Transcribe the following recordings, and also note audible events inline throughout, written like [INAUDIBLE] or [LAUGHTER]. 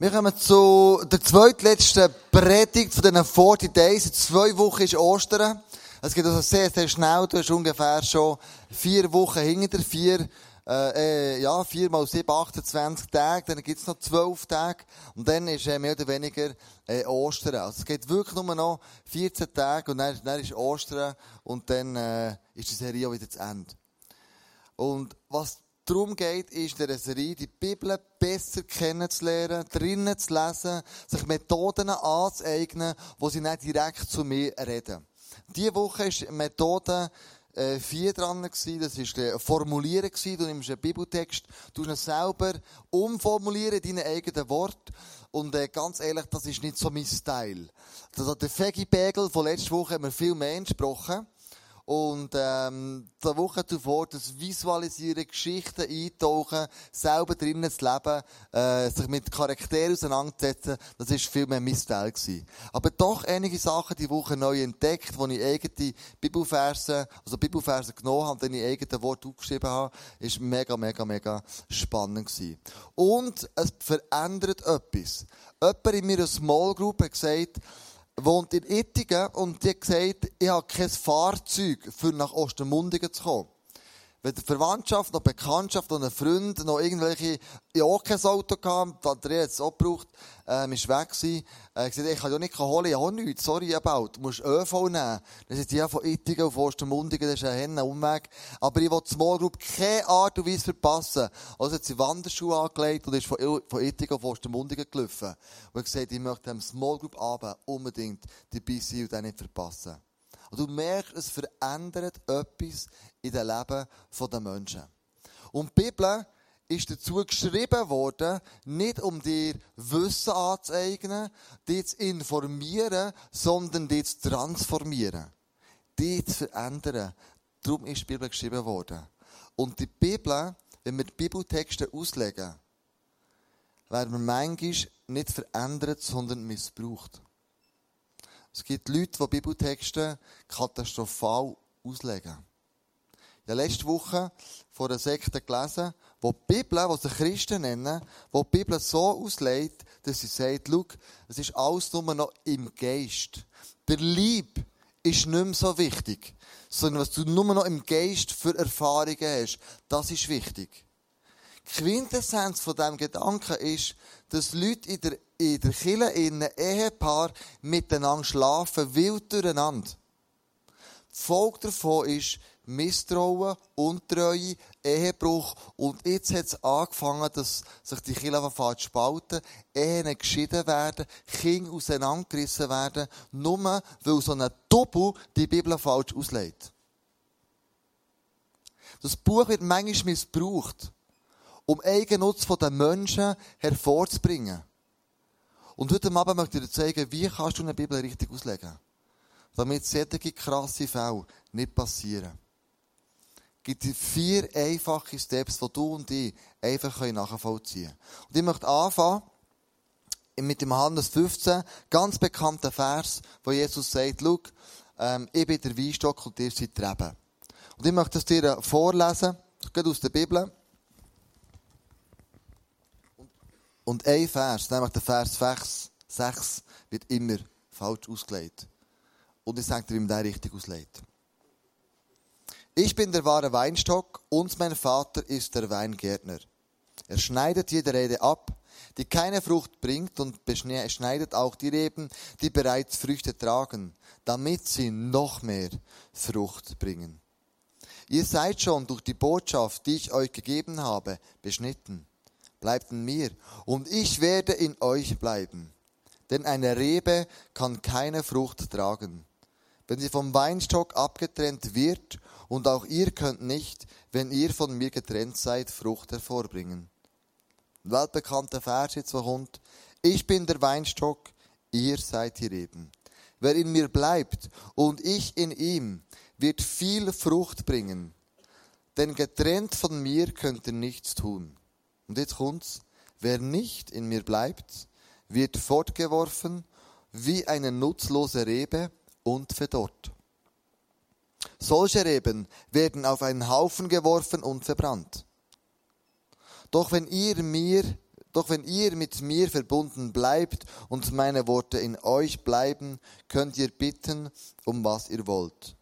Wir kommen zu der zweitletzten Predigt von diesen 40 Days. In zwei Wochen ist Ostern. Es geht also sehr, sehr schnell. Du hast ungefähr schon vier Wochen hinter vier, äh, äh, ja, vier mal sieben, 28 Tage. Dann gibt es noch zwölf Tage. Und dann ist äh, mehr oder weniger äh, Ostern. Also es geht wirklich nur noch 14 Tage und dann, dann ist Ostern und dann äh, ist die Serie auch wieder zu Ende. Und was darum geht, ist in dieser Serie, die Bibel besser kennenzulernen, drinnen zu lesen, sich Methoden anzueignen, wo sie nicht direkt zu mir reden. Diese Woche war Methode äh, 4 dran, gewesen. das war äh, Formulieren. Du nimmst einen Bibeltext, du ihn selber umformulieren in deinen eigenen Wort. Und äh, ganz ehrlich, das ist nicht so mein Style. Das hat der Fegi-Pegel von letzter Woche haben wir viel mehr gesprochen. Und ähm, die Woche zuvor das Visualisieren, Geschichten eintauchen, selber drinnen zu leben, äh, sich mit Charakteren auseinandersetzen, das ist viel mehr mein Style gewesen. Aber doch einige Sachen die Woche neu entdeckt, wo ich eigene Bibelverse, also Bibelverse genommen habe und dann ich eigene Wort aufgeschrieben habe, ist mega, mega, mega spannend gewesen. Und es verändert etwas. Jemand in meiner Small Group hat gesagt, wohnt in Ittigen und die hat gesagt, ich habe kein Fahrzeug, für nach Ostermundigen zu kommen. Die Verwandtschaft, noch Bekanntschaft und ein Freund noch irgendwelche, ich auch kein Auto gehabt, Andrea hat es auch gebraucht, ähm, ist weg gewesen, äh, gesagt, ich kann ja nicht holen, ich habe nichts, sorry about, du musst ÖV nehmen. Dann sind die von Ittigen auf Ostermundigen, das ist ein Umweg. Aber ich will die Small Group keine Art und Weise verpassen. Also hat sie Wanderschuhe angelegt und ist von, von Ittigen auf Ostermundigen gelaufen. Und hat gesagt, ich möchte dem Small Group Abend unbedingt dabei sein und den nicht verpassen. Und du merkst, es verändert etwas in dem Leben der Menschen. Und die Bibel ist dazu geschrieben worden, nicht um dir Wissen anzueignen, dich zu informieren, sondern dich zu transformieren. Dich zu verändern. Darum ist die Bibel geschrieben worden. Und die Bibel, wenn wir die Bibeltexte auslegen, werden wir manchmal nicht verändert, sondern missbraucht. Es gibt Leute, die Bibeltexte katastrophal auslegen. Ich habe letzte Woche vor der Sekte gelesen, wo die Bibel, was sie Christen nennen, wo die Bibel so auslegt, dass sie sagt, schau, es ist alles nur noch im Geist. Der Lieb ist nicht mehr so wichtig, sondern was du nur noch im Geist für Erfahrungen hast, das ist wichtig. Quintessenz von diesem Gedanken ist, dass Leute in der, in der Kirche, in einem Ehepaar miteinander schlafen, wild durcheinander. Die Folge davon ist, Misstrauen, Untreue, Ehebruch. Und jetzt hat es angefangen, dass sich die Kirche zu spalten, Ehen geschieden werden, Kinder auseinandergerissen werden, nur weil so ein Doppel die Bibel falsch auslegt. Das Buch wird manchmal missbraucht, um Eigennutz der Menschen hervorzubringen. Und heute Abend möchte ich dir zeigen, wie kannst du eine Bibel richtig auslegen, damit solche krasse Fälle nicht passieren gibt es vier einfache Steps, die du und ich einfach nachvollziehen können. Und ich möchte anfangen mit dem Johannes 15, ganz bekannter Vers, wo Jesus sagt, schau, ähm, ich bin der Weinstock und ihr seid die Reben. Und ich möchte das dir vorlesen, das geht aus der Bibel. Und ein Vers, nämlich der Vers 6, wird immer falsch ausgelegt. Und ich sage dir, wie man den richtig auslegt. Ich bin der wahre Weinstock und mein Vater ist der Weingärtner. Er schneidet jede Rede ab, die keine Frucht bringt und schneidet auch die Reben, die bereits Früchte tragen, damit sie noch mehr Frucht bringen. Ihr seid schon durch die Botschaft, die ich euch gegeben habe, beschnitten. Bleibt in mir und ich werde in euch bleiben. Denn eine Rebe kann keine Frucht tragen. Wenn sie vom Weinstock abgetrennt wird und auch ihr könnt nicht, wenn ihr von mir getrennt seid, Frucht hervorbringen. Weltbekannter Vers jetzt, kommt, ich bin der Weinstock, ihr seid die Reben. Wer in mir bleibt und ich in ihm, wird viel Frucht bringen. Denn getrennt von mir könnt ihr nichts tun. Und jetzt kommt's. Wer nicht in mir bleibt, wird fortgeworfen wie eine nutzlose Rebe und verdorrt. Solche Reben werden auf einen Haufen geworfen und verbrannt. Doch wenn ihr mir, Doch wenn ihr mit mir verbunden bleibt und meine Worte in euch bleiben, könnt ihr bitten, um was ihr wollt.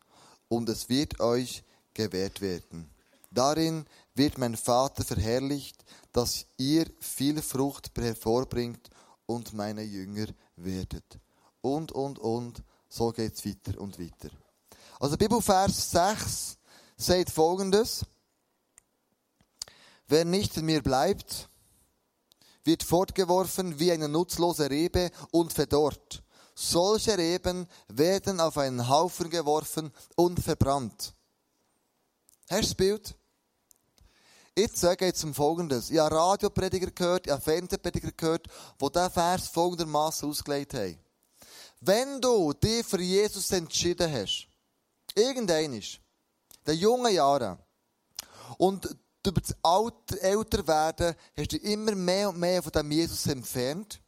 Und es wird euch gewährt werden. Darin wird mein Vater verherrlicht, dass ihr viel Frucht hervorbringt und meine Jünger werdet. Und, und, und, so geht's weiter und weiter. Also Bibelvers 6 sagt folgendes. Wer nicht in mir bleibt, wird fortgeworfen wie eine nutzlose Rebe und verdorrt. Solche Reben werden auf einen Haufen geworfen und verbrannt. Hast du das Bild? Jetzt geht es um Folgendes. Ich habe Radioprediger gehört, ich habe Fernsehprediger gehört, die diesen Vers folgendermaßen ausgelegt haben. Wenn du dich für Jesus entschieden hast, irgendein ist, in den jungen Jahren, und über das Alter, älter werden, hast du immer mehr und mehr von dem Jesus entfernt.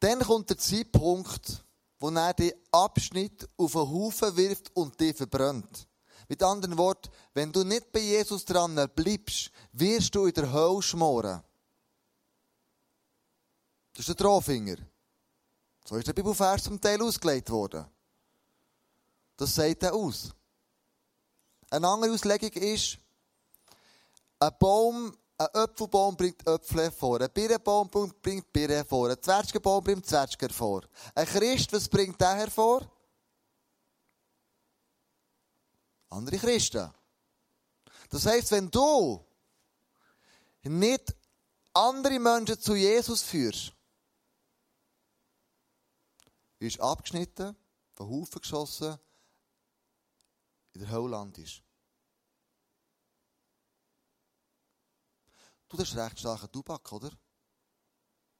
Dann kommt der Zeitpunkt, wo er den Abschnitt auf einen Haufen wirft und dich verbrennt. Mit anderen Worten, wenn du nicht bei Jesus dran bleibst, wirst du in der Hölle schmoren. Das ist der Drohfinger. So ist der Bibelvers zum Teil ausgelegt worden. Das sagt er aus. Eine andere Auslegung ist, ein Baum, ein Apfelbaum bringt Äpfel hervor, ein Birnenbaum bringt Birnen hervor, ein Zwetschgenbaum bringt Zwetschgen hervor. Ein Christ, was bringt der hervor? Andere Christen. Das heisst, wenn du nicht andere Menschen zu Jesus führst, wirst abgeschnitten, von Haufen geschossen, in der Hölle landest. Du, das ist recht starker Tubak, oder?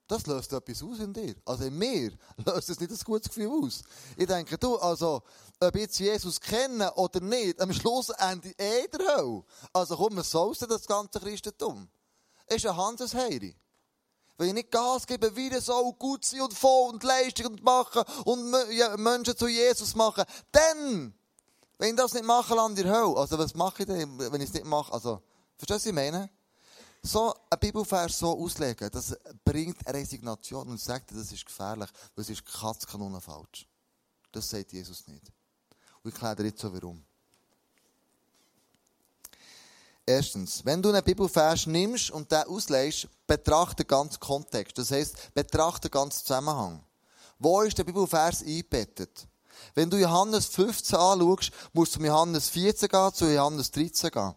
Das löst etwas aus in dir. Also in mir [LAUGHS] löst es nicht ein gutes Gefühl aus. Ich denke, du, also, ob jetzt Jesus kenne oder nicht, am Schluss endet eh der Hölle. Also komm, soll's denn das ganze Christentum? Ist ein Handelsheiri. Wenn ich nicht Gas gebe, wieder so gut sein und voll und Leistung und machen und Menschen zu Jesus machen, dann, wenn ich das nicht mache, lande ich in Hölle. Also was mache ich denn, wenn ich es nicht mache? Also, verstehst du, was ich meine? So ein Bibelvers so auslegen, das bringt Resignation und sagt, das ist gefährlich, weil es ist Katzkanone falsch. Das sagt Jesus nicht. Und ich erkläre dir jetzt so warum. Erstens, wenn du einen Bibelvers nimmst und den auslegst, betrachte den ganzen Kontext. Das heisst, betrachte den ganzen Zusammenhang. Wo ist der Bibelvers eingebettet? Wenn du Johannes 15 anschaust, musst du zu Johannes 14 gehen, zu Johannes 13 gehen.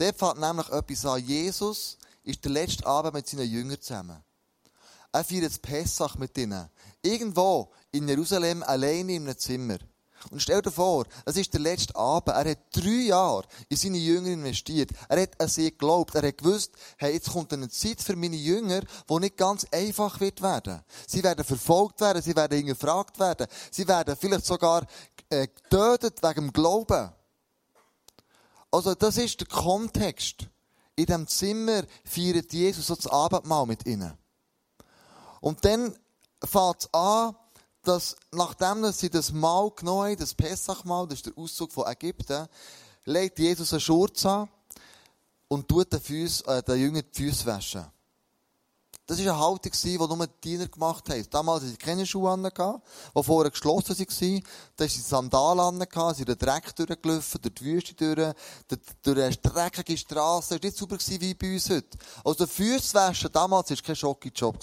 Dort fängt nämlich etwas an. Jesus ist der letzte Abend mit seinen Jüngern zusammen. Er feiert Pessach mit ihnen. Irgendwo in Jerusalem alleine in einem Zimmer. Und stell dir vor, es ist der letzte Abend. Er hat drei Jahre in seine Jünger investiert. Er hat an sie geglaubt. Er hat gewusst, hey, jetzt kommt eine Zeit für meine Jünger, die nicht ganz einfach wird werden. Sie werden verfolgt werden, sie werden hingefragt werden. Sie werden vielleicht sogar äh, getötet wegen dem Glauben. Also, das ist der Kontext. In diesem Zimmer feiert Jesus so das Abendmahl mit ihnen. Und dann fängt es an, dass nachdem sie das Mahl genommen haben, das Pessachmahl, das ist der Auszug von Ägypten, legt Jesus einen Schurz an und tut den, Füß, äh, den Jüngern die Füße waschen. Das war eine Haltung, die nur die Diener gemacht haben. Damals hatten sie keine Schuhe an, die vorher geschlossen waren. Da hatten sie Sandalen an, sie sind den Dreck durchgelaufen, durch die Wüste durch, durch eine dreckige Straße. Das war nicht sauber wie bei uns heute. Also Füße waschen damals war kein Schocki-Job.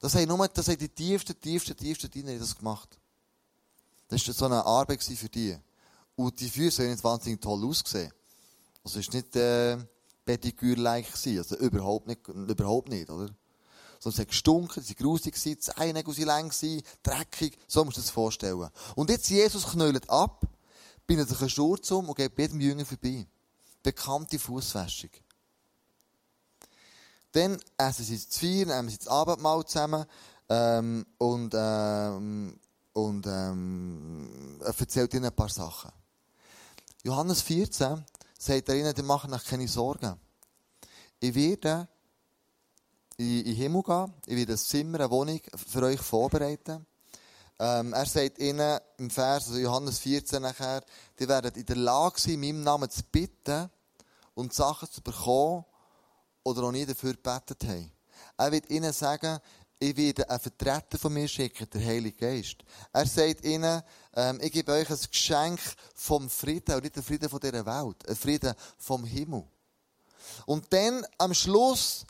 Das haben nur das haben die tiefsten, tiefsten, tiefsten Diener das gemacht. Das war so eine Arbeit für die. Und die Füße haben nicht wahnsinnig toll ausgesehen. Also es ist nicht... Äh, Pediküre-like gewesen. Also überhaupt nicht, überhaupt nicht, oder? Sondern es hat gestunken, sie waren grusig, die Zähne waren lang, dreckig. So musst du dir das vorstellen. Und jetzt Jesus knüllt ab, bindet sich einen Sturz um und geht jedem Jünger vorbei. Bekannte Fußwäschung. Dann essen sie zu vier, nehmen sie das Abendmahl zusammen ähm, und, ähm, und ähm, er erzählt ihnen ein paar Sachen. Johannes 14 sagt er ihnen, die machen euch keine Sorgen. Ich werde in den Himmel gehen, ich werde ein Zimmer, eine Wohnung für euch vorbereiten. Ähm, er sagt ihnen im Vers, also Johannes 14 nachher, die werden in der Lage sein, in meinem Namen zu bitten und Sachen zu bekommen oder noch nie dafür gebetet haben. Er wird ihnen sagen, ich werde einen Vertreter von mir schicken, der Heilige Geist. Er sagt ihnen, ähm, ich gebe euch ein Geschenk vom Frieden, und nicht den Frieden von dieser Welt, ein Frieden vom Himmel. Und dann, am Schluss,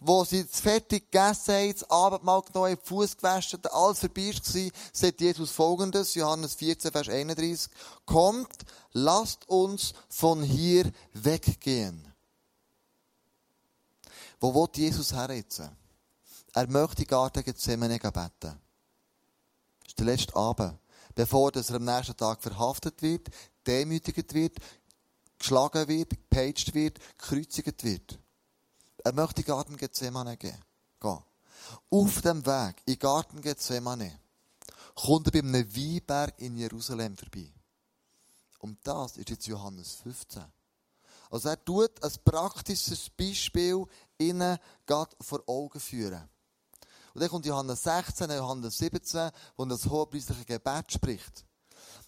wo sie fertig gegessen haben, das Abendmahl genommen haben, Fuß gewaschen, alles vorbei war, sagt Jesus folgendes, Johannes 14, Vers 31, Kommt, lasst uns von hier weggehen. Wo will Jesus her jetzt? Er möchte Garten Gethsemane beten. Das ist der letzte Abend. Bevor er am nächsten Tag verhaftet wird, demütigt wird, geschlagen wird, gepeitscht wird, gekreuzigt wird. Er möchte in Garten Gethsemane gehen. Auf dem Weg in Garten Gethsemane kommt er bei einem Weinberg in Jerusalem vorbei. Und das ist jetzt Johannes 15. Also er tut ein praktisches Beispiel ihnen Gott vor Augen führen. Und dann kommt Johannes 16, Johannes 17, wo das hohepriestliche Gebet spricht.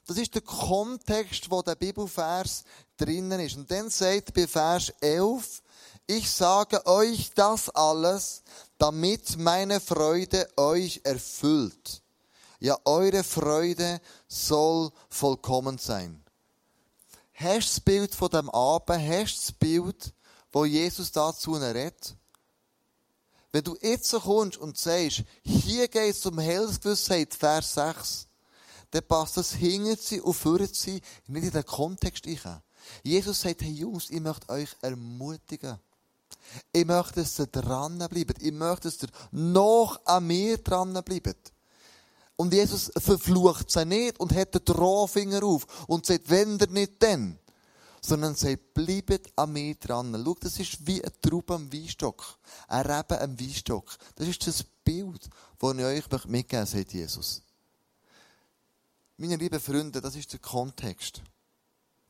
Das ist der Kontext, wo der Bibelvers drinnen ist. Und dann sagt bei Vers 11, ich sage euch das alles, damit meine Freude euch erfüllt. Ja, eure Freude soll vollkommen sein. Hast du das Bild von dem Abend? Hast du das Bild, wo Jesus dazu redet? Wenn du jetzt so kommst und sagst, hier geht es um Heilsgewissheit, Vers 6, dann passt das hinter sie und führt sie nicht in den Kontext rein. Jesus sagt, hey Jungs, ich möchte euch ermutigen. Ich möchte, dass ihr dranbleibt. Ich möchte, dass ihr noch an mir dranbleibt. Und Jesus verflucht sie nicht und hat den Drohfinger auf und sagt, wenn ihr nicht, dann sondern sagt, bleibt an mir dran. Schau, das ist wie ein Traube am Weinstock. Ein Reben am Weinstock. Das ist das Bild, das ich euch mitgeben möchte, sagt Jesus. Meine lieben Freunde, das ist der Kontext.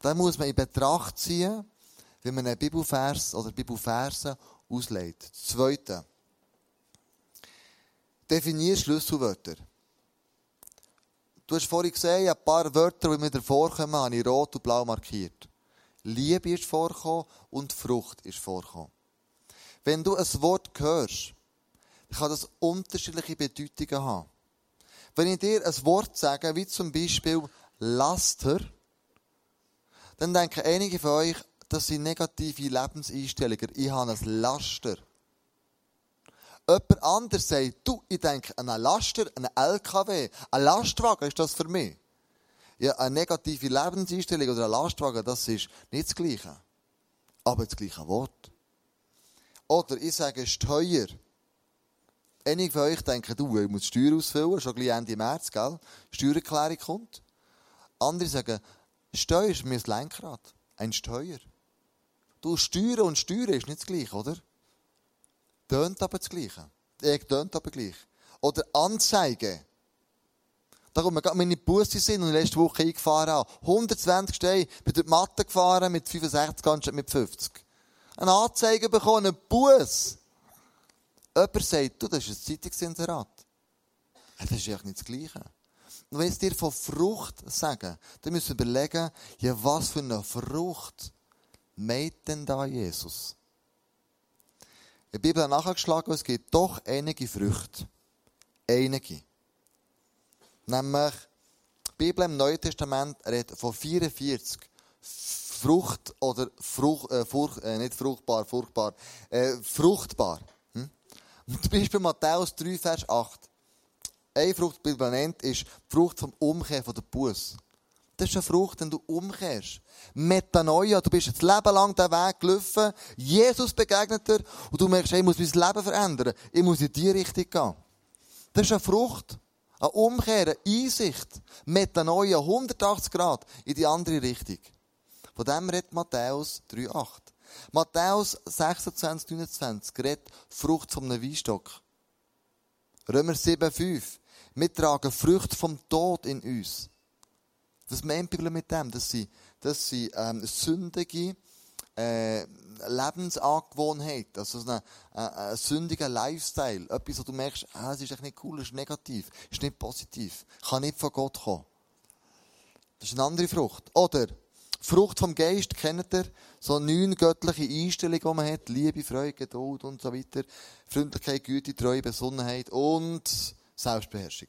Da muss man in Betracht ziehen, wenn man einen Bibelvers oder Bibelverse auslegt. Zweite. Definier Schlüsselwörter. Du hast vorhin gesehen, ein paar Wörter, die mir davor kommen, habe ich rot und blau markiert. Liebe ist vorgekommen und Frucht ist vorgekommen. Wenn du ein Wort hörst, kann das unterschiedliche Bedeutungen haben. Wenn ich dir ein Wort sage, wie zum Beispiel Laster, dann denken einige von euch, das sind negative Lebenseinstellungen. Ich habe ein Laster. Jemand anderes sagt, du, ich denke an einen Laster, einen LKW, ein Lastwagen ist das für mich. Ja, eine negative Lebenseinstellung oder ein Lastwagen, das ist nicht das Gleiche. Aber das gleiche Wort. Oder ich sage Steuer. Einige von euch denken, du, ich muss Steuer ausfüllen, schon gleich Ende März, gell? Steuererklärung kommt. Andere sagen, Steuer ist mein Lenkrad. Ein Steuer. Du, Steuern und Steuern ist nicht das Gleiche, oder? Tönt aber das Gleiche. Äh, tönt aber gleich. Oder Anzeige. Da kommt gerade meine Busse sind und letzte Woche eingefahren habe. 120 Steine, bin durch die Matte gefahren mit 65 anstatt mit 50. Eine Anzeige bekommen, einen Bus. Jemand sagt, du, das ist ein Zeitungsinserat. Das ist eigentlich nicht das Gleiche. Und wenn ich dir von Frucht sage, dann müssen wir überlegen, ja, was für eine Frucht meint denn da Jesus? Der Bibel hat nachgeschlagen, es gibt doch einige Früchte. Einige. Nämlich, die Bibel im Neuen Testament redet von 44 Frucht oder Frucht, äh, Frucht, äh, nicht fruchtbar, fruchtbar, äh, fruchtbar. Hm? Zum Beispiel Matthäus 3, Vers 8. Eine Frucht, die Bibel nennt, ist die Frucht vom Umkehren von der Buß. Das ist eine Frucht, wenn du umkehrst. Metanoia, du bist jetzt Leben lang den Weg gelaufen, Jesus begegnet dir und du merkst, ich muss mein Leben verändern. Ich muss in die Richtung gehen. Das ist eine Frucht. Eine Umkehr, eine Einsicht, Metanoia, 180 Grad in die andere Richtung. Von dem redet Matthäus 3,8. Matthäus 26, 29 redet Frucht vom Weinstock. Römer 7,5. Wir tragen Frucht vom Tod in uns. Was meint die Bibel mit dem? Das sind, das sind ähm, sündige äh, Lebensangewohnheit, also ein, ein, ein sündiger Lifestyle, etwas, wo du merkst, ah, es ist echt nicht cool, es ist negativ, es ist nicht positiv, kann nicht von Gott kommen. Das ist eine andere Frucht. Oder Frucht vom Geist kennt ihr. So neun göttliche Einstellungen, die man hat. Liebe, Freude, Geduld und so weiter. Freundlichkeit, Güte, Treue, Besonnenheit und Selbstbeherrschung.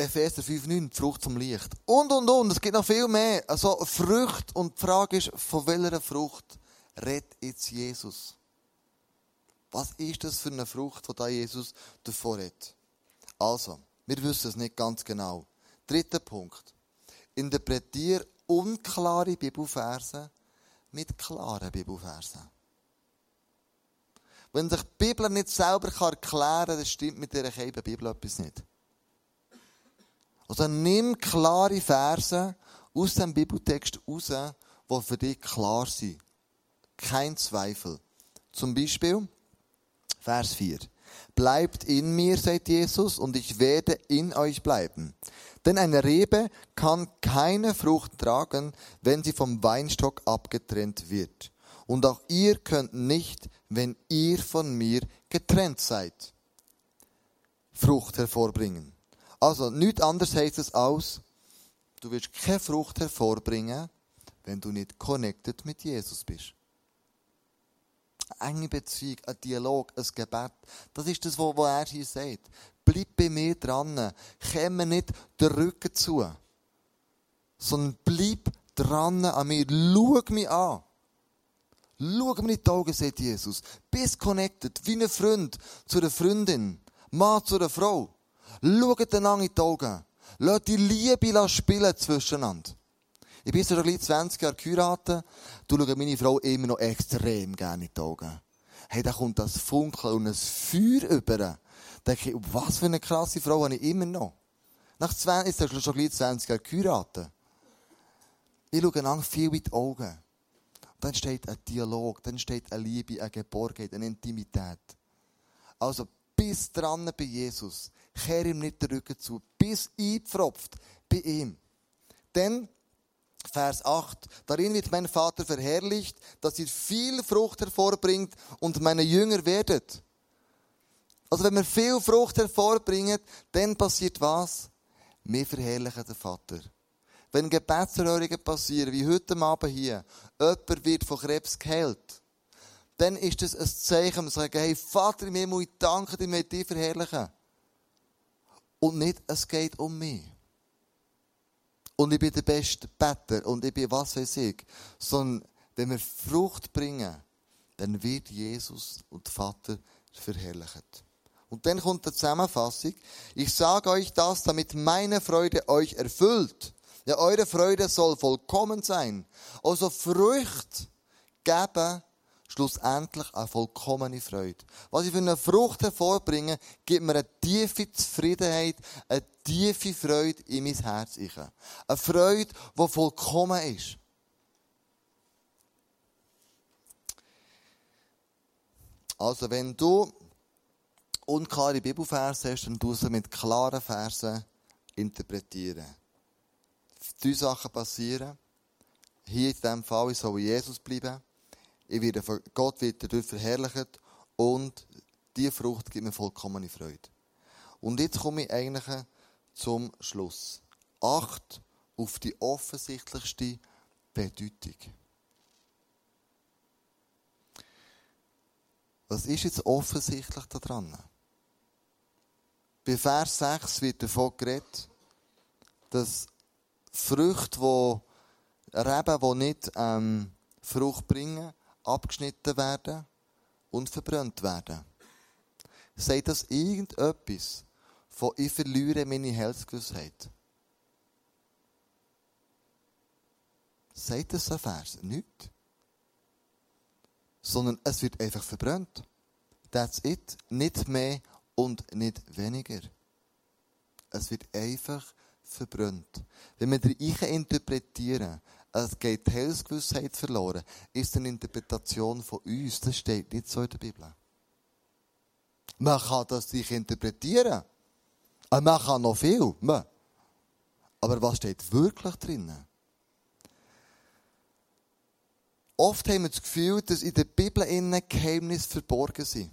Epheser 5,9, die Frucht vom Licht. Und, und, und. Es gibt noch viel mehr. Also, Frucht. Und die Frage ist, von welcher Frucht redet jetzt Jesus? Was ist das für eine Frucht, die da Jesus davor hat? Also, wir wissen es nicht ganz genau. Dritter Punkt. Interpretier unklare Bibelverse mit klaren Bibelversen. Wenn sich die Bibel nicht selber erklären kann, dann stimmt mit dieser Bibel etwas nicht. Also nimm klare Verse aus dem Bibeltext raus, die für dich klar sind. Kein Zweifel. Zum Beispiel Vers 4. Bleibt in mir, sagt Jesus, und ich werde in euch bleiben. Denn eine Rebe kann keine Frucht tragen, wenn sie vom Weinstock abgetrennt wird. Und auch ihr könnt nicht, wenn ihr von mir getrennt seid, Frucht hervorbringen. Also, nichts anderes heisst es aus, du wirst keine Frucht hervorbringen, wenn du nicht connected mit Jesus bist. Eine enge Beziehung, ein Dialog, ein Gebet. Das ist das, was er hier sagt. Bleib bei mir dran. Mir nicht den Rücken zu. Sondern bleib dran an mir. Schau mich an. Schau mir in die Augen, sagt Jesus. Bist connected, wie ein Freund zu einer Freundin. Mann zu einer Frau. Schaut einander in die Augen. Lasst die Liebe spielen zwischeneinander. Ich bin schon gleich 20 Jahre geheiratet. Du schaust meine Frau immer noch extrem gerne in die Augen. Hey, da kommt das Funkeln und ein Feuer über. Da denke ich, was für eine krasse Frau habe ich immer noch. Nach 20, ist er schon gleich 20 Jahre geheiratet. Ich schaue einander viel in die Augen. dann steht ein Dialog, dann steht eine Liebe, eine Geborgenheit, eine Intimität. Also, bis dran bei Jesus. Kehr ihm nicht den Rücken zu. Bis eingepfropft bei ihm. Denn, Vers 8, darin wird mein Vater verherrlicht, dass ihr viel Frucht hervorbringt und meine Jünger werdet. Also wenn wir viel Frucht hervorbringen, dann passiert was? Wir verherrlichen den Vater. Wenn Gebetserhörungen passieren, wie heute Abend hier, jemand wird von Krebs geheilt, dann ist das ein Zeichen, wir sagen, hey Vater im Himmel, ich danke dir, wir dich verherrlichen. Und nicht, es geht um mich. Und ich bin der beste Better und ich bin was weiß ich. Sondern, wenn wir Frucht bringen, dann wird Jesus und der Vater verherrlicht. Und dann kommt die Zusammenfassung. Ich sage euch das, damit meine Freude euch erfüllt. Ja, eure Freude soll vollkommen sein. Also Frucht geben schlussendlich eine vollkommene Freude. Was ich für eine Frucht hervorbringe, gibt mir eine tiefe Zufriedenheit, eine tiefe Freude in mein Herz. Eine Freude, die vollkommen ist. Also, wenn du unklare Bibelverse hast, dann tust du mit klaren Versen interpretieren. Drei Sachen passieren. Hier in diesem Fall soll Jesus bleiben. Ich werde von Gott wird dadurch verherrlicht und diese Frucht gibt mir vollkommene Freude. Und jetzt komme ich eigentlich zum Schluss. Acht auf die offensichtlichste Bedeutung. Was ist jetzt offensichtlich daran? Bei Vers 6 wird davon geredet, dass Früchte, die Reben, die nicht ähm, Frucht bringen, abgeschnitten werden und verbrannt werden. Sagt das irgendetwas von ich verliere meine Heilsgewissheit? Sagt das ein Vers? Nicht. Sondern es wird einfach verbrannt. That's it. Nicht mehr und nicht weniger. Es wird einfach verbrannt. Wenn wir den interpretieren, es geht die Heilsgewissheit verloren, ist eine Interpretation von uns. Das steht nicht so in der Bibel. Man kann das sich interpretieren. Und man kann noch viel. Aber was steht wirklich drinnen? Oft haben wir das Gefühl, dass in der Bibel innen Geheimnisse verborgen sind.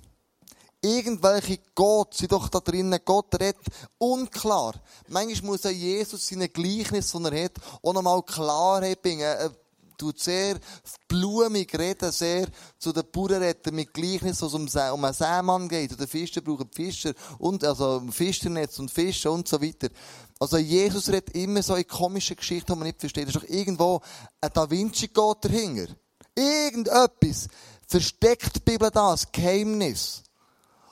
Irgendwelche Gott sind doch da drinnen. Gott redet unklar. Manchmal muss auch Jesus seine Gleichnis, die er hat, auch nochmal Klarheit bringen. Er tut sehr blumig reden, sehr zu den Bauern mit Gleichnis, was um, um einen Seemann geht. Und der Fischer braucht Fischer und, also Fischernetz und Fische und so weiter. Also Jesus redet immer so in komischen Geschichten, die man nicht versteht. Da ist doch irgendwo ein Da Vinci-Gott dahinter. Irgendetwas versteckt die Bibel da, ein Geheimnis.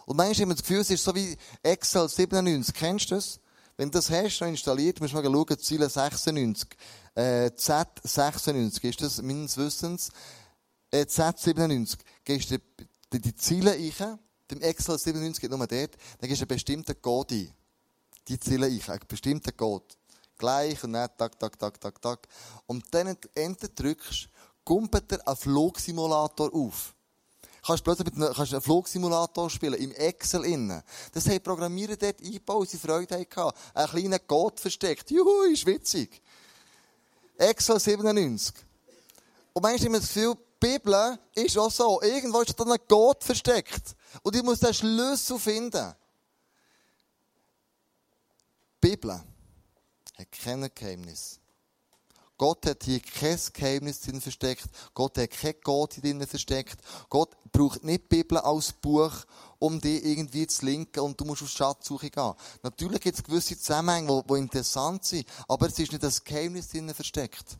Und manchmal haben wir das Gefühl, es ist so wie Excel 97. Kennst du das? Wenn du das hast, noch installiert, musst du mal schauen, Ziele 96. Äh, Z96 ist das meines Wissens. Äh, Z97. Gehst du die, die Ziele ein, beim Excel 97 geht nur dort, dann gehst du einen bestimmten Code ein. Die Ziele ein, einen bestimmten Code. Gleich und dann tak, tak, tak, tak, tak. Und dann Enter drückst, kumpelt er einen Flugsimulator auf kannst plötzlich mit einem, kannst einen Flugsimulator spielen, im Excel innen. Das haben Programmierer dort eingebaut, sie Freude hatten. Ein kleiner Code versteckt. Juhu, ist witzig. Excel 97. Und manchmal haben wir das Gefühl, die Bibel ist auch so. Irgendwo ist da ein Code versteckt. Und ich muss den Schlüssel finden. Die Bibel hat kein Geheimnis. Gott hat hier kein Geheimnis drin versteckt. Gott hat kein Gott drin versteckt. Gott braucht nicht die Bibel als Buch, um die irgendwie zu linken und du musst auf Schatzsuche gehen. Natürlich gibt es gewisse Zusammenhänge, die interessant sind, aber es ist nicht das Geheimnis drin versteckt.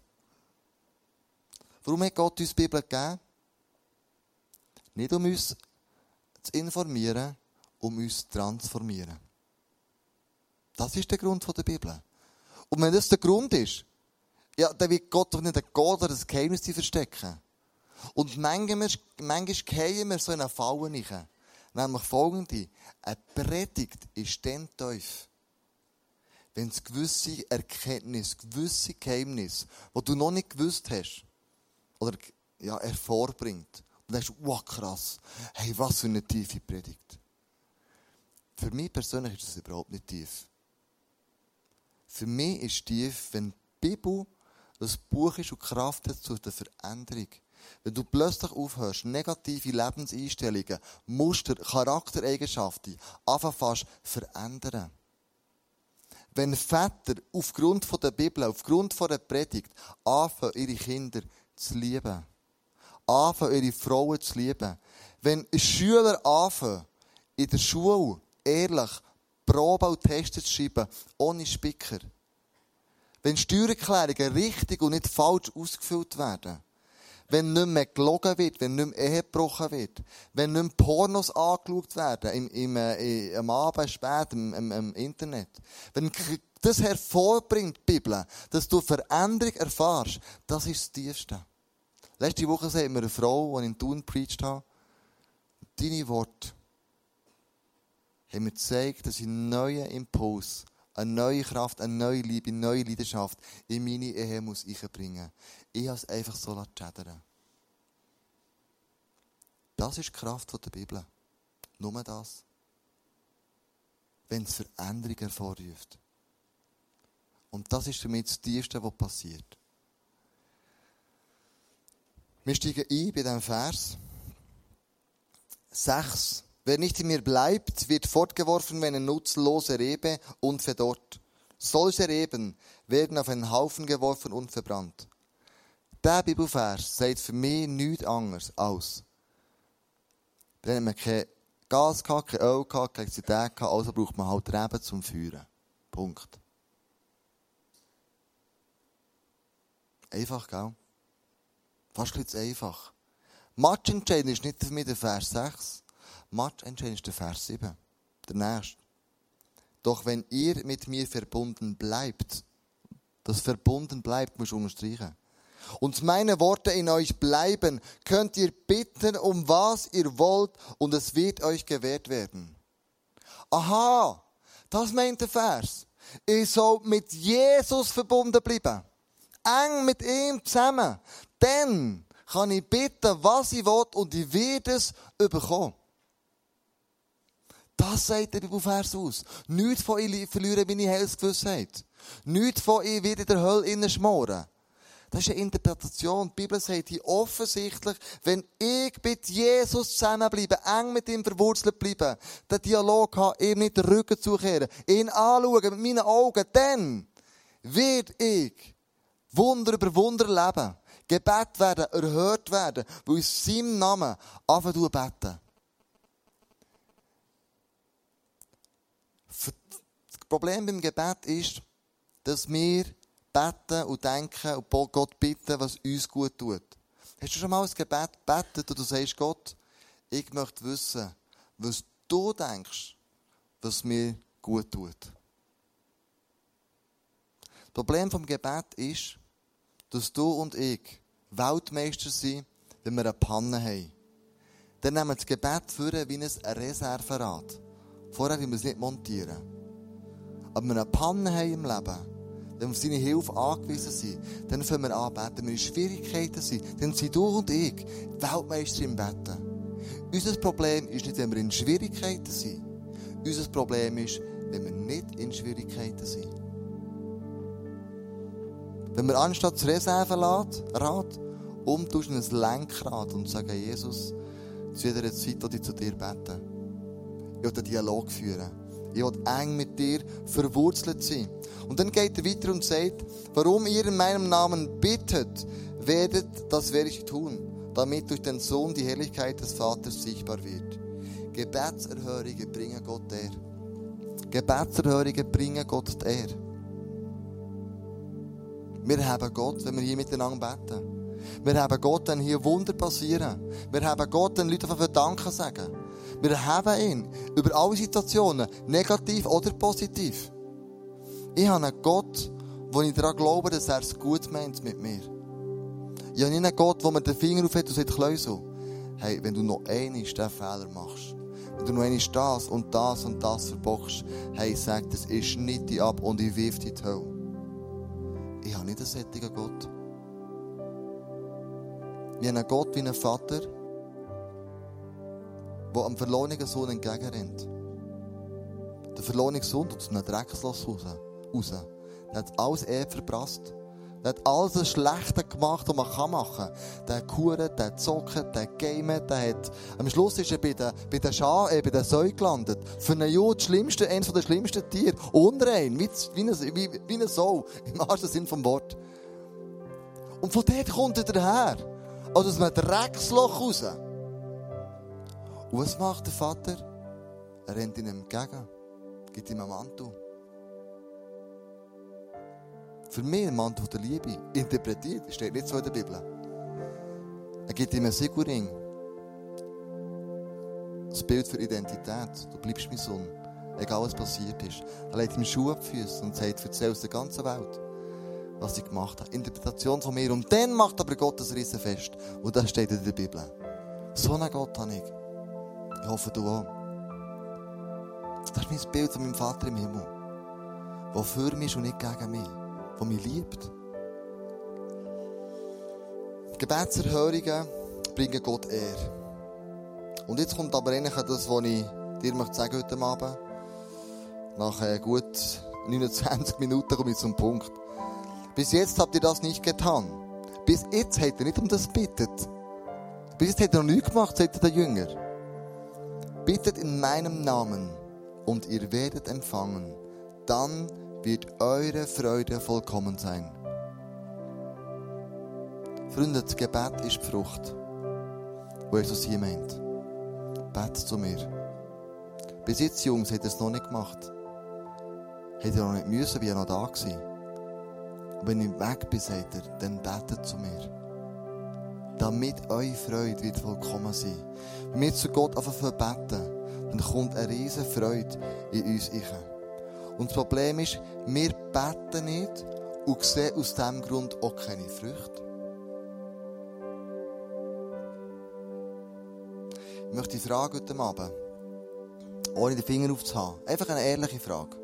Warum hat Gott uns die Bibel gegeben? Nicht um uns zu informieren, um uns zu transformieren. Das ist der Grund der Bibel. Und wenn das der Grund ist, ja, dann wird Gott doch nicht ein Gott oder ein Geheimnis verstecken. Und manchmal, manchmal gehen wir so in eine Falle rein. Nämlich folgende. Eine Predigt ist dann tief, wenn es gewisse Erkenntnis, gewisse Geheimnis, die du noch nicht gewusst hast, oder ja, hervorbringt. Und dann denkst du, wow, krass. Hey, was für eine tiefe Predigt. Für mich persönlich ist das überhaupt nicht tief. Für mich ist tief, wenn die Bibel das Buch ist und Kraft hat zu der Veränderung. Wenn du plötzlich aufhörst, negative Lebenseinstellungen, Muster, Charaktereigenschaften einfach fast verändern. Wenn Väter aufgrund der Bibel, aufgrund der Predigt anfangen, ihre Kinder zu lieben, anfangen, ihre Frauen zu lieben, wenn Schüler anfangen, in der Schule ehrlich Probe und Tests zu schreiben, ohne Spicker, wenn Steuererklärungen richtig und nicht falsch ausgefüllt werden. Wenn nicht mehr gelogen wird, wenn nicht mehr Ehe gebrochen wird, wenn nicht mehr Pornos angeschaut werden, im, im, äh, am Abend, spät, im, im, im Internet. Wenn das hervorbringt, die Bibel, dass du Veränderung erfährst, das ist das Tiefste. Letzte Woche sehen wir eine Frau, die in Thun preached hat. Deine Worte haben mir gezeigt, dass ich einen neuen Impuls eine neue Kraft, eine neue Liebe, eine neue Leidenschaft in meine Ehe muss einbringen. Ich habe es einfach so schädern Das ist die Kraft der Bibel. Nur das. Wenn es Veränderung hervorruft. Und das ist für mich das Tiefste, was passiert. Wir steigen ein bei diesem Vers. 6. Wer nicht in mir bleibt, wird fortgeworfen wie eine nutzlose Rebe und verdorrt. Solche Reben werden auf einen Haufen geworfen und verbrannt. Der Bibelvers sagt für mich nichts anderes als, hat man kein Gas gehabt, kein Öl gehabt, keine Elektrizität also braucht man halt Reben zum Führen. Punkt. Einfach, gell? Fast ein einfach. Matchentscheidend ist nicht für mich der Vers 6, Matchentscheidend ist der Vers 7. Der nächste. Doch wenn ihr mit mir verbunden bleibt, das verbunden bleibt, muss ich unterstreichen. Und meine Worte in euch bleiben, könnt ihr bitten, um was ihr wollt, und es wird euch gewährt werden. Aha, das meint der Vers. Ich soll mit Jesus verbunden bleiben. Eng mit ihm zusammen. Dann kann ich bitten, was ich will, und ich werde es bekommen. Das sagt der Bibelvers aus. Nichts von ich verliere meine Heilsgewissheit. Nichts von ich werde in der Hölle innen schmoren. Das ist eine Interpretation. Die Bibel sagt hier offensichtlich, wenn ich mit Jesus zusammenbleibe, eng mit ihm verwurzelt bleibe, den Dialog habe, ihm nicht den Rücken zukehren, ihn anschauen mit meinen Augen, dann wird ich Wunder über Wunder leben. Gebet werden, erhört werden, wo in seinem Namen anfangen beten. Problem beim Gebet ist, dass wir beten und denken und Gott bitten, was uns gut tut. Hast du schon mal ein Gebet gebetet und du sagst, Gott, ich möchte wissen, was du denkst, was mir gut tut. Das Problem vom Gebet ist, dass du und ich Weltmeister sind, wenn wir eine Panne haben. Dann nehmen wir das Gebet vor wie ein Reserverad. Vorher wollen wir es nicht montieren. Aber wir eine Panne haben im Leben, wenn wir auf seine Hilfe angewiesen sind, dann fangen wir an beten. Wenn wir in Schwierigkeiten sind, dann sind du und ich Weltmeister im Betten. Unser Problem ist nicht, wenn wir in Schwierigkeiten sind. Unser Problem ist, wenn wir nicht in Schwierigkeiten sind. Wenn wir anstatt das Reserverad umtauschen in ein Lenkrad und sagen, Jesus, zu jeder Zeit, wo ich zu dir bete. Ich will einen Dialog führen. Ich will eng mit dir verwurzelt sein. Und dann geht er weiter und sagt, warum ihr in meinem Namen bittet, werdet, das werde ich tun, damit durch den Sohn die Herrlichkeit des Vaters sichtbar wird. Gebetserhörungen bringen Gott er. Gebetserhörungen bringen Gott er. Wir haben Gott, wenn wir hier miteinander beten. Wir haben Gott, wenn hier Wunder passieren. Wir haben Gott, wenn Leute von Danken sagen. Wir haben ihn über alle Situationen, negativ oder positiv. Ich habe einen Gott, wo ich daran glaube, dass er es gut meint mit mir. Ich habe nicht einen Gott, wo man den Finger aufhält und sagt, Kleusel, hey, wenn du noch einmal diesen Fehler machst, wenn du noch einmal das und das und das verbockst, hey, sag, das ist nicht die ab und ich wirf dich in die Hölle. Ich habe nicht einen solchen Gott. Ich habe einen Gott wie einen Vater, der am verlorenen Sohn entgegenrennt. Der verlorene Sohn tut einem Drecksloss raus. raus. Er hat alles eh verprasst. Er hat alles das Schlechte gemacht, was man machen kann. Der hat Kuren, der hat Zocken, der hat Gamen, der hat... Am Schluss ist er bei den, bei den Schafen, äh, bei den Säuen gelandet. Für einen Jude schlimmste, eines der schlimmsten Tiere. Unrein, wie, wie, eine, wie, wie eine Sau. [LAUGHS] Im wahrsten Sinn vom Wort. Und von dort kommt er daher. Also aus einem Drecksloch raus. Und was macht der Vater? Er rennt ihm entgegen, gibt ihm einen Mantel. Für mich ein Mantel der Liebe. Interpretiert, steht nicht so in der Bibel. Er gibt ihm einen Siegelring. Das Bild für Identität. Du bleibst mein Sohn. Egal was passiert ist. Er legt ihm Schuhe auf Füße und sagt, erzähl aus der ganzen Welt, was ich gemacht habe. Interpretation von mir. Und dann macht aber Gott das Riesenfest. Und das steht in der Bibel. So einen Gott habe ich. Ich hoffe, du auch. Das ist mein Bild von meinem Vater im Himmel. Der für mich und nicht gegen mich. Der mich liebt. Gebetserhörungen bringen Gott Ehre. Und jetzt kommt aber eigentlich das, was ich dir möchte sagen heute Abend. Nach äh, gut 29 Minuten komme ich zum Punkt. Bis jetzt habt ihr das nicht getan. Bis jetzt hat er nicht um das bittet. Bis jetzt hat er noch nichts gemacht, sagt der Jünger. Bittet in meinem Namen und ihr werdet empfangen. Dann wird eure Freude vollkommen sein. Freunde, das Gebet ist die Frucht, wo Jesus hier meint. Bet zu mir. Bis jetzt, Jungs, hat er es noch nicht gemacht. Hätte er noch nicht müssen, wie er noch da war. Und wenn ich weg bin, sagt er, dann betet zu mir damit eure Freude wird vollkommen sein. Wenn wir zu Gott einfach beten, dann kommt eine riesige Freude in uns rein. Und das Problem ist, wir beten nicht und sehen aus diesem Grund auch keine Früchte. Ich möchte die Frage heute Abend, ohne den Finger aufzuhaben, einfach eine ehrliche Frage.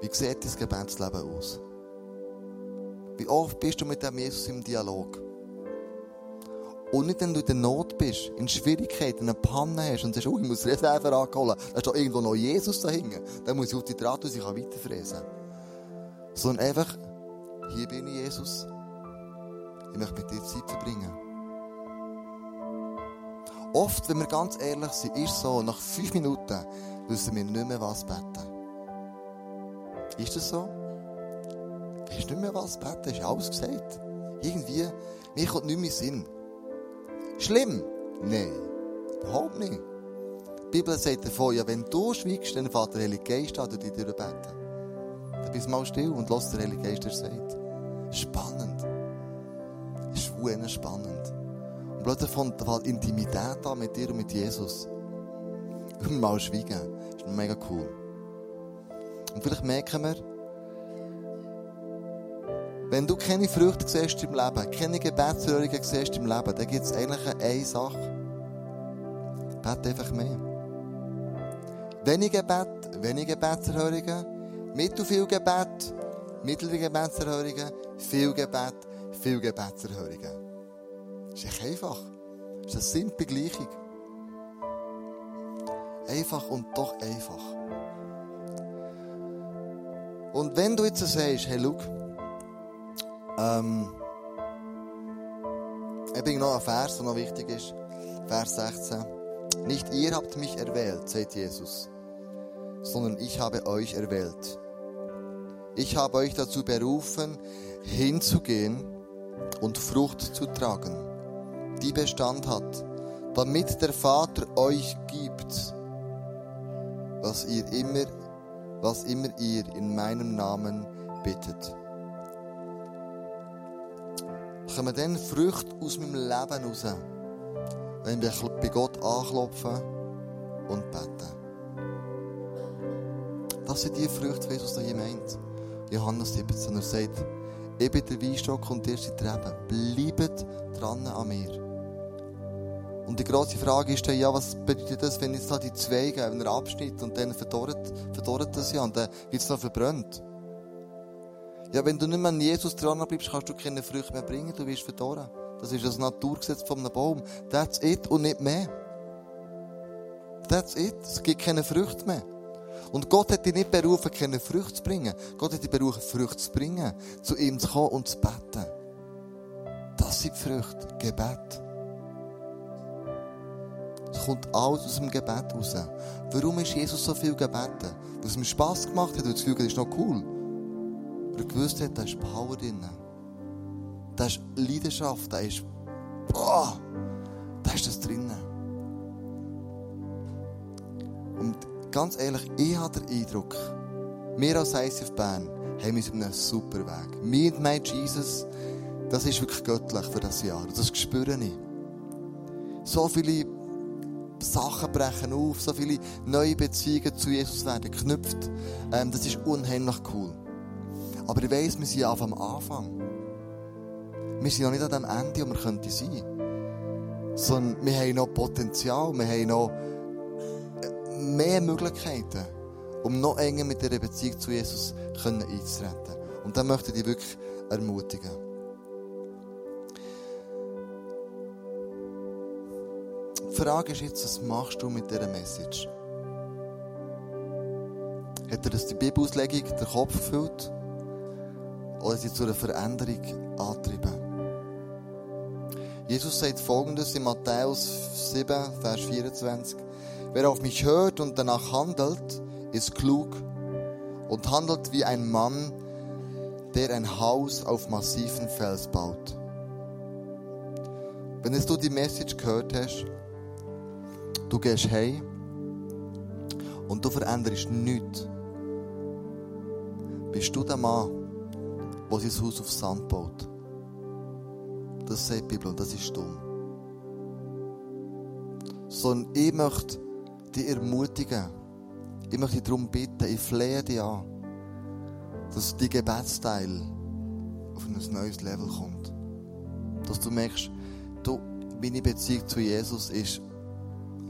Wie sieht dein Gebetsleben aus? Wie oft bist du mit dem Jesus im Dialog? Und nicht, wenn du in der Not bist, in Schwierigkeiten, eine Panne hast und sagst, oh, ich muss Reserve anholen. Da ist doch irgendwo noch Jesus dahinter. Dann muss ich auf die Draht und ich kann weiterfräsen. Sondern einfach hier bin ich, Jesus. Ich möchte mit dir Zeit verbringen. Oft, wenn wir ganz ehrlich sind, ist es so, nach fünf Minuten wissen wir nicht mehr, was beten. Ist das so? Weisst nicht mehr, was beten? Ist alles gesagt? Irgendwie, mir kommt nicht mehr Sinn. Schlimm? Nein. Überhaupt nicht. Die Bibel sagt davon, ja, wenn du schweigst, dann fährt der Heilige Geist an, dir beten. Dann bist du mal still und lass der Heilige Geist, der sagt. Spannend. Ist spannend. Und plötzlich fängt Intimität an mit dir und mit Jesus. Und mal schweigen. Ist mega cool. Und vielleicht merken wir, wenn du keine Früchte siehst im Leben, keine Gebetserhörungen siehst im Leben, dann gibt es eigentlich eine Sache. Bete einfach mehr. Wenige Gebet, wenige Gebetserhörungen, mittel viel Gebet, mittlere Gebetserhörungen, viel Gebet, viel Gebetserhörungen. Ist echt einfach. Ist eine simple Gleichung. Einfach und doch einfach. Und wenn du jetzt sagst, hey, schau, ähm, ich habe noch einen Vers, der noch wichtig ist. Vers 16. Nicht ihr habt mich erwählt, sagt Jesus, sondern ich habe euch erwählt. Ich habe euch dazu berufen, hinzugehen und Frucht zu tragen, die Bestand hat, damit der Vater euch gibt, was ihr immer, was immer ihr in meinem Namen bittet. Kommen dann Früchte aus meinem Leben raus, wenn wir bei Gott anklopfen und beten. Das sind die Früchte, wie Jesus hier meint. Johannes 17, er sagt, ich bin der Weinstock und ihr seid Reben. Bleibt dran an mir. Und die grosse Frage ist dann, ja, was bedeutet das, wenn jetzt da die Zweige, wenn er abschnitt und dann verdorrt, verdorrt das ja und dann wird es noch verbrannt. Ja, wenn du nicht mehr an Jesus dran bleibst, kannst du keine Früchte mehr bringen, du wirst verdorren. Das ist das Naturgesetz von einem Baum. That's it und nicht mehr. That's it. Es gibt keine Früchte mehr. Und Gott hat dich nicht berufen, keine Früchte zu bringen. Gott hat dich berufen, Früchte zu bringen, zu ihm zu kommen und zu beten. Das sind Früchte. Gebet. Es kommt alles aus dem Gebet raus. Warum ist Jesus so viel gebeten? Weil es ihm Spass gemacht hat, weil das Gefühl, ist noch cool. Weil er gewusst hat, da ist Power drin. Da ist Leidenschaft, da ist, boah, da ist das drinnen. Und ganz ehrlich, ich habe den Eindruck, wir als ICF Bern haben uns auf einem super Weg. Me and my Jesus, das ist wirklich göttlich für das Jahr. Das spüre ich. So viele Sachen brechen auf, so viele neue Beziehungen zu Jesus werden geknüpft. Ähm, das ist unheimlich cool. Aber ich weiss, wir sind auf am Anfang. Wir sind noch nicht an dem Ende, wo wir könnten sein. Sondern wir haben noch Potenzial, wir haben noch mehr Möglichkeiten, um noch enger mit dieser Beziehung zu Jesus einzutreten. Und da möchte ich dich wirklich ermutigen. Die Frage ist jetzt, was machst du mit dieser Message? Hat dir das die Bibelauslegung den Kopf gefüllt? Sie zu einer Veränderung angetrieben? Jesus sagt folgendes in Matthäus 7, Vers 24. Wer auf mich hört und danach handelt, ist klug und handelt wie ein Mann, der ein Haus auf massiven Fels baut. Wenn du die Message gehört hast, du gehst heim und du veränderst nichts, bist du der Mann, der sein Haus auf Sand baut. Das sagt die Bibel und das ist dumm. Sondern ich möchte dich ermutigen. Ich möchte dich darum bitten, ich flehe dich an, dass die Gebetsteil auf ein neues Level kommt. Dass du merkst, du, meine Beziehung zu Jesus ist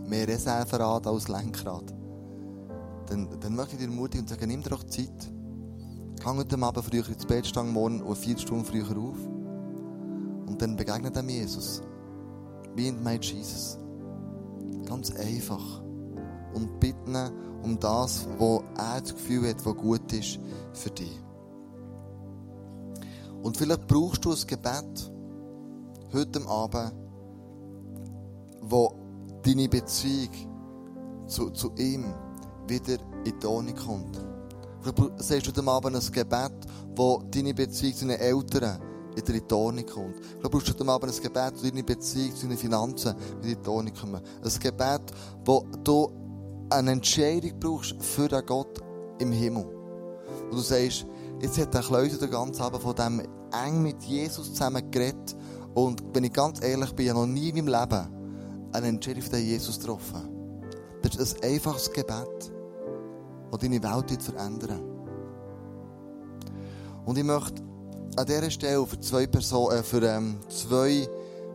mehr Reserverad als Lenkrad. Dann, dann möchte ich dir ermutigen und sagen, nimm dir doch Zeit. Gang heute Abend früher ins Bett, stang morgen und vier Stunden früher auf. Und dann begegnet dem Jesus. Wie in mein Jesus. Ganz einfach und bitten um das, was er das Gefühl hat, was gut ist für dich. Und vielleicht brauchst du ein Gebet heute Abend, wo deine Beziehung zu, zu ihm wieder in die Ordnung kommt. Vielleicht sagst du heute Abend ein Gebet, wo deine Beziehung zu deinen Eltern in die Ordnung kommt. Vielleicht brauchst du heute Abend ein Gebet, wo deine Beziehung zu deinen Finanzen in die Ordnung kommt. Ein Gebet, wo du eine Entscheidung brauchst für den Gott im Himmel. Wo du sagst, jetzt hat der Kleuter den ganzen Abend von dem eng mit Jesus zusammen geredet. Und wenn ich ganz ehrlich bin, ich habe noch nie in meinem Leben eine Entscheidung für den Jesus getroffen. Das ist ein einfaches Gebet, das deine Welt verändern Und ich möchte an dieser Stelle für zwei, Person, äh, für, ähm, zwei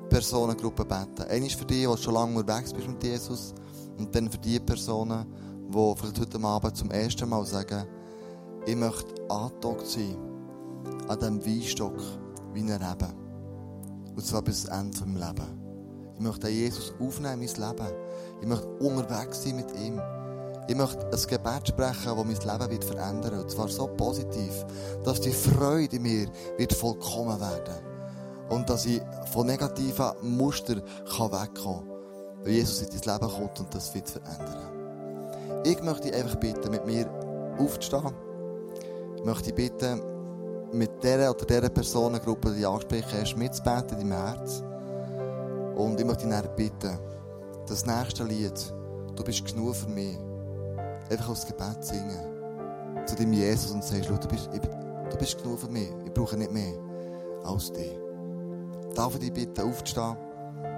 Personengruppen beten. Eine ist für die, die schon lange unterwegs bist mit Jesus. Und dann für die Personen, die vielleicht heute Abend zum ersten Mal sagen, ich möchte angedockt sein an diesem Weinstock wie ein Reben. Und zwar bis zum Ende meines Lebens. Ich möchte Jesus aufnehmen in mein Leben. Ich möchte unterwegs sein mit ihm. Ich möchte ein Gebet sprechen, das mein Leben wird verändern wird. Und zwar so positiv, dass die Freude in mir wird vollkommen werden Und dass ich von negativen Mustern wegkommen kann. Weil Jesus in dein Leben kommt und das wird verändern. Ich möchte dich einfach bitten, mit mir aufzustehen. Ich möchte dich bitten, mit dieser oder dieser Personengruppe, die du ansprechen hast, mitzubeten in deinem. Und ich möchte dich bitten, das nächste Lied, du bist genug für mich, einfach als Gebet singen. Zu dem Jesus und sagst, du bist, ich, du bist genug für mich, ich brauche nicht mehr als dich. Darf ich dich bitten, aufzustehen,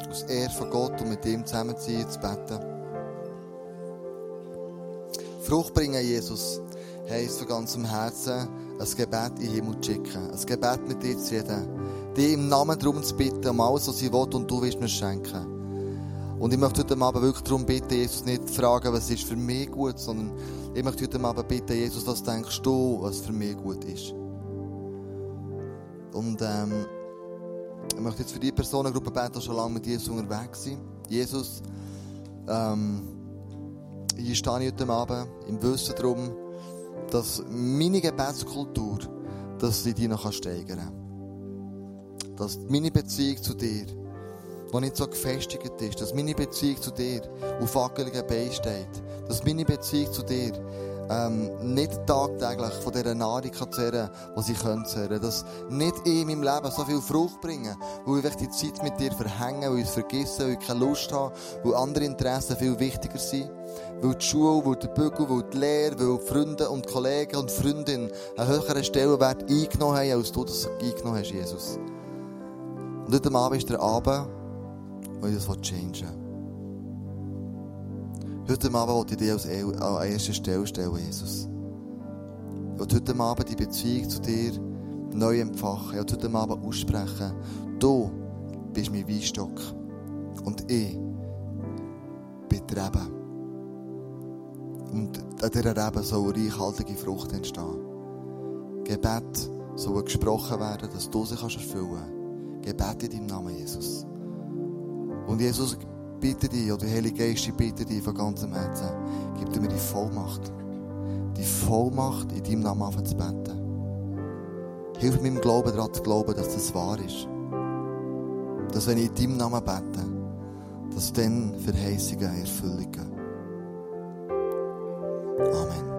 aus Ehre von Gott und mit ihm zusammenziehen, zu beten. Frucht bringen, Jesus, heisst von ganzem Herzen, ein Gebet in den Himmel zu schicken. Ein Gebet mit dir zu reden. Dich im Namen darum zu bitten, um alles, was ich will und du willst mir schenken. Und ich möchte heute Abend wirklich darum bitten, Jesus nicht fragen, was ist für mich gut, sondern ich möchte heute Abend bitten, Jesus, was denkst du, was für mich gut ist. Und ähm, ich möchte jetzt für die Personengruppe beten, die schon lange mit Jesus unterwegs sind. Jesus, ähm, hier stehe ich heute Abend im Wissen darum, dass meine Gebetskultur, dass sie die noch steigern kann. Dass meine Beziehung zu dir noch nicht so gefestigt ist, dass meine Beziehung zu dir auf wackeligen Beinen steht, dass meine Beziehung zu dir ähm, nicht tagtäglich von dieser Nahrung kann zehren, die sie können zehren. Dass nicht ich in meinem Leben so viel Frucht bringe, weil ich die Zeit mit dir verhänge, weil ich es vergesse, weil ich keine Lust habe, weil andere Interessen viel wichtiger sind. Weil die Schule, weil der Bügel, weil die Lehre, weil Freunde und Kollegen und Freundinnen einen höheren Stellenwert eingenommen haben, als du das eingenommen hast, Jesus. Und heute Abend ist der Abend, wo ich das changen will. Heute Abend wollte ich dich als an erster Stelle stellen, Jesus. Ich will heute Abend die Beziehung zu dir neu empfachen. Ich will heute Abend aussprechen, du bist mein Weinstock und ich bin die Rebe. Und an dieser Rebe soll eine reichhaltige Frucht entstehen. Gebet soll gesprochen werden, dass du sie erfüllen kannst. Gebet in deinem Namen, Jesus. Und Jesus, bitte dich, oder Heilige Geist, ich bitte dich von ganzem Herzen, gib dir mir die Vollmacht. Die Vollmacht, in deinem Namen anfangen zu beten. Hilf mir im Glauben daran zu glauben, dass das wahr ist. Dass wenn ich in deinem Namen bete, dass dann Verheißungen Erfüllung gehen. Amen.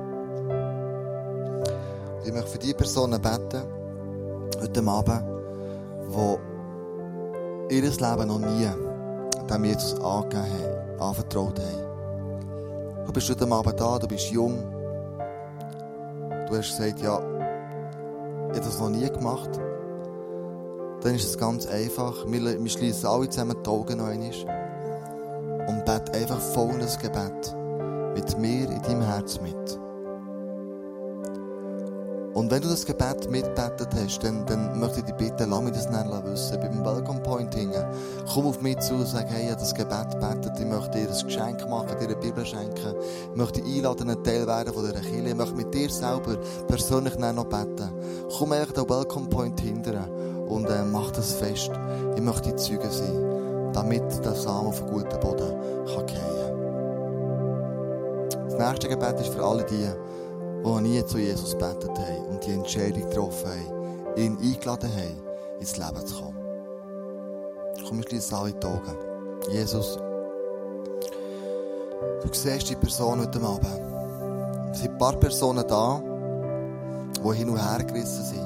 ich möchte für die Personen beten, heute Abend, die ihr Leben noch nie dem Jesus angegeben haben, anvertraut haben. Du bist heute Abend da, du bist jung. Du hast gesagt, ja, ich habe das noch nie gemacht. Dann ist es ganz einfach. Wir, wir schließen alle zusammen die Augen noch einmal und beten einfach folgendes Gebet mit mir in deinem Herz mit. Und wenn du das Gebet mitbetet hast, dann, dann möchte ich dich bitten, lass mich das nicht wissen. Beim Welcome Point hingen. Komm auf mich zu und sag, hey, ich habe das Gebet betet. Ich möchte dir ein Geschenk machen, dir eine Bibel schenken. Ich möchte einladen, ein Teil werden von dieser Kirche. Ich möchte mit dir selber persönlich noch beten. Komm einfach den Welcome Point hindern und äh, mach das fest. Ich möchte Zeuge sein, damit der Samen auf guten Boden kann fallen. Das nächste Gebet ist für alle die, die nie zu Jesus betet haben und die Entscheidung getroffen haben, ihn eingeladen haben, ins Leben zu kommen. Komm, wir schließen alle Augen. Jesus, du siehst die Person heute Abend. Es sind ein paar Personen da, die hin und her gerissen sind.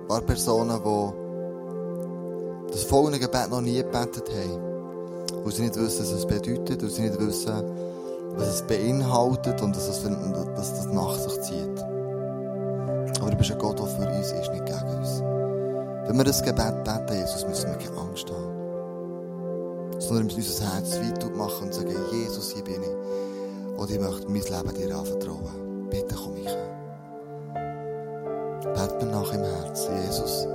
Ein paar Personen, die das folgende Gebet noch nie gebetet haben. Weil sie nicht wissen, was es bedeutet, weil sie nicht wissen, was es beinhaltet und dass es dass das nach sich zieht. Aber du bist ein Gott, der für uns ist, nicht gegen uns. Wenn wir das Gebet beten, Jesus, müssen wir keine Angst haben. Sondern wir müssen unser Herz weit machen und sagen, Jesus, hier bin ich. Und ich möchte mein Leben dir anvertrauen. Bitte komm ich her. Bet mir nach im Herzen, Jesus.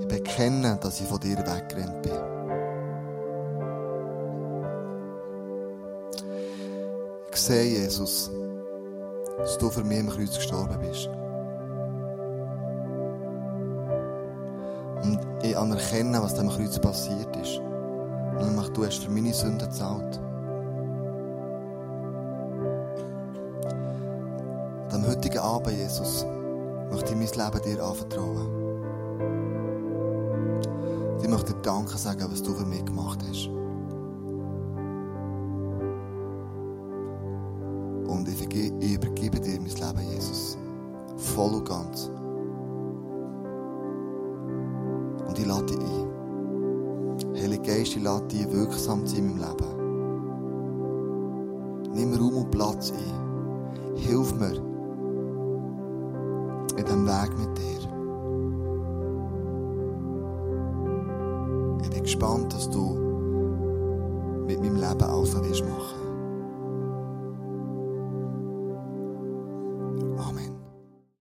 Ich bekenne, dass ich von dir weggerannt bin. Sehe, Jesus, dass du für mich im Kreuz gestorben bist. Und ich anerkenne, was dem Kreuz passiert ist. Nämlich, du hast für meine Sünden gezahlt. Am heutigen Abend, Jesus, möchte ich mein Leben dir anvertrauen. Ich möchte dir Danke sagen, was du für mich gemacht hast. Voll und ganz. Und ich lade dich ein. Heilige Geist, ich lade dich wirksam zu in meinem Leben. Nimm Raum und Platz ein.